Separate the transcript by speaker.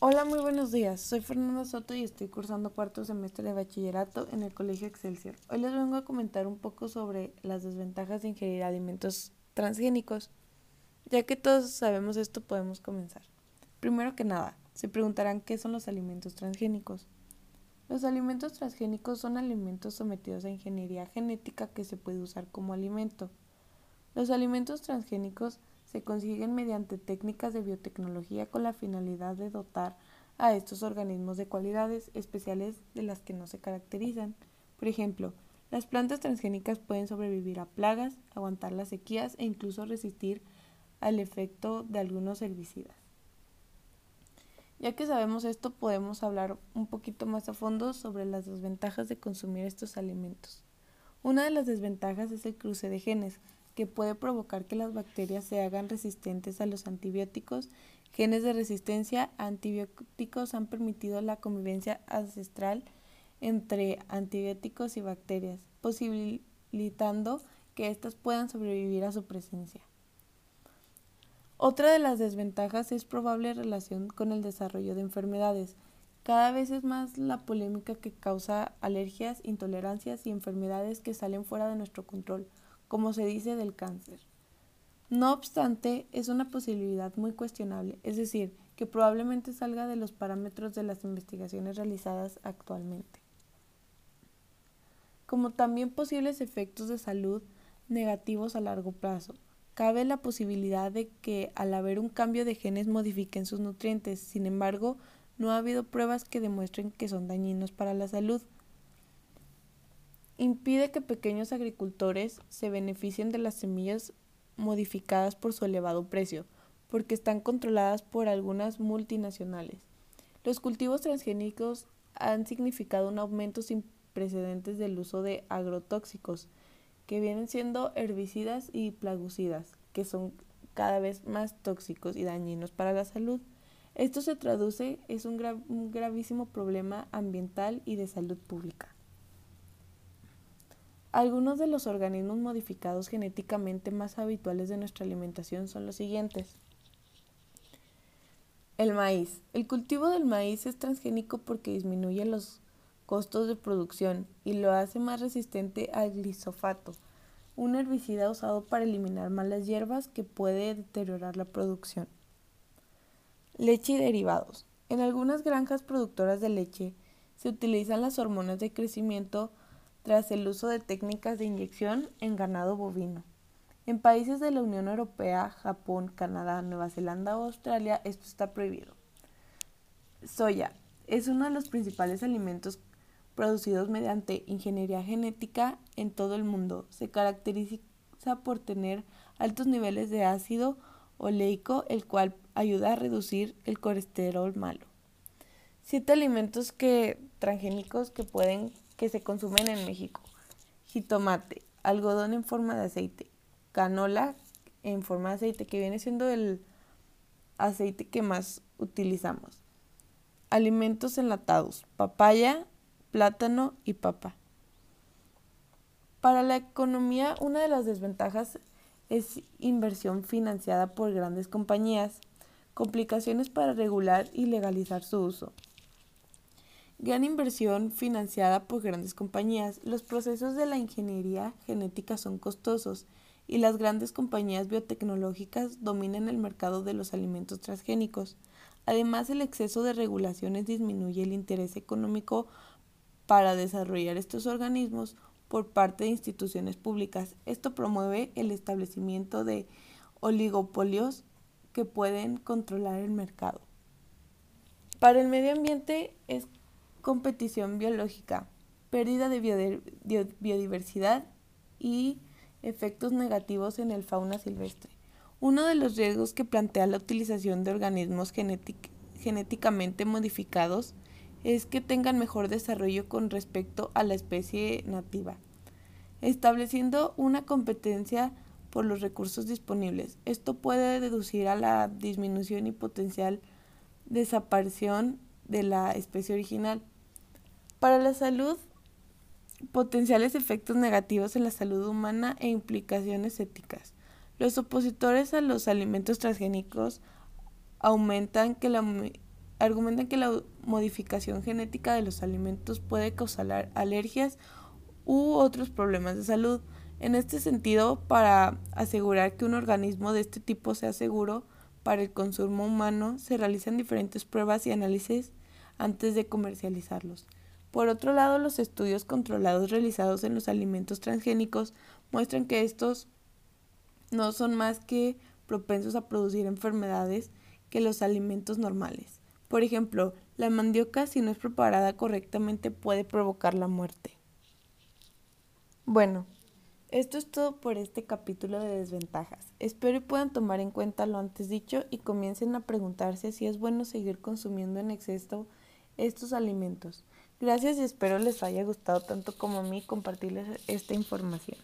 Speaker 1: Hola, muy buenos días. Soy Fernanda Soto y estoy cursando cuarto semestre de bachillerato en el Colegio Excelsior. Hoy les vengo a comentar un poco sobre las desventajas de ingerir alimentos transgénicos. Ya que todos sabemos esto, podemos comenzar. Primero que nada, se preguntarán qué son los alimentos transgénicos. Los alimentos transgénicos son alimentos sometidos a ingeniería genética que se puede usar como alimento. Los alimentos transgénicos se consiguen mediante técnicas de biotecnología con la finalidad de dotar a estos organismos de cualidades especiales de las que no se caracterizan. Por ejemplo, las plantas transgénicas pueden sobrevivir a plagas, aguantar las sequías e incluso resistir al efecto de algunos herbicidas. Ya que sabemos esto, podemos hablar un poquito más a fondo sobre las desventajas de consumir estos alimentos. Una de las desventajas es el cruce de genes, que puede provocar que las bacterias se hagan resistentes a los antibióticos. Genes de resistencia a antibióticos han permitido la convivencia ancestral entre antibióticos y bacterias, posibilitando que éstas puedan sobrevivir a su presencia. Otra de las desventajas es probable relación con el desarrollo de enfermedades. Cada vez es más la polémica que causa alergias, intolerancias y enfermedades que salen fuera de nuestro control como se dice del cáncer. No obstante, es una posibilidad muy cuestionable, es decir, que probablemente salga de los parámetros de las investigaciones realizadas actualmente. Como también posibles efectos de salud negativos a largo plazo, cabe la posibilidad de que al haber un cambio de genes modifiquen sus nutrientes, sin embargo, no ha habido pruebas que demuestren que son dañinos para la salud impide que pequeños agricultores se beneficien de las semillas modificadas por su elevado precio, porque están controladas por algunas multinacionales. Los cultivos transgénicos han significado un aumento sin precedentes del uso de agrotóxicos, que vienen siendo herbicidas y plagucidas, que son cada vez más tóxicos y dañinos para la salud. Esto se traduce es un, un gravísimo problema ambiental y de salud pública. Algunos de los organismos modificados genéticamente más habituales de nuestra alimentación son los siguientes. El maíz. El cultivo del maíz es transgénico porque disminuye los costos de producción y lo hace más resistente al glisofato, un herbicida usado para eliminar malas hierbas que puede deteriorar la producción. Leche y derivados. En algunas granjas productoras de leche se utilizan las hormonas de crecimiento tras el uso de técnicas de inyección en ganado bovino. En países de la Unión Europea, Japón, Canadá, Nueva Zelanda o Australia esto está prohibido. Soya es uno de los principales alimentos producidos mediante ingeniería genética en todo el mundo. Se caracteriza por tener altos niveles de ácido oleico, el cual ayuda a reducir el colesterol malo. Siete alimentos que, transgénicos que pueden que se consumen en México. Jitomate, algodón en forma de aceite, canola en forma de aceite, que viene siendo el aceite que más utilizamos. Alimentos enlatados, papaya, plátano y papa. Para la economía, una de las desventajas es inversión financiada por grandes compañías, complicaciones para regular y legalizar su uso. Gran inversión financiada por grandes compañías. Los procesos de la ingeniería genética son costosos y las grandes compañías biotecnológicas dominan el mercado de los alimentos transgénicos. Además, el exceso de regulaciones disminuye el interés económico para desarrollar estos organismos por parte de instituciones públicas. Esto promueve el establecimiento de oligopolios que pueden controlar el mercado. Para el medio ambiente es competición biológica, pérdida de biodiversidad y efectos negativos en el fauna silvestre. Uno de los riesgos que plantea la utilización de organismos genéticamente modificados es que tengan mejor desarrollo con respecto a la especie nativa, estableciendo una competencia por los recursos disponibles. Esto puede deducir a la disminución y potencial desaparición de la especie original. Para la salud, potenciales efectos negativos en la salud humana e implicaciones éticas. Los opositores a los alimentos transgénicos argumentan que la modificación genética de los alimentos puede causar alergias u otros problemas de salud. En este sentido, para asegurar que un organismo de este tipo sea seguro para el consumo humano, se realizan diferentes pruebas y análisis antes de comercializarlos. Por otro lado, los estudios controlados realizados en los alimentos transgénicos muestran que estos no son más que propensos a producir enfermedades que los alimentos normales. Por ejemplo, la mandioca, si no es preparada correctamente, puede provocar la muerte. Bueno, esto es todo por este capítulo de desventajas. Espero y puedan tomar en cuenta lo antes dicho y comiencen a preguntarse si es bueno seguir consumiendo en exceso estos alimentos. Gracias y espero les haya gustado tanto como a mí compartirles esta información.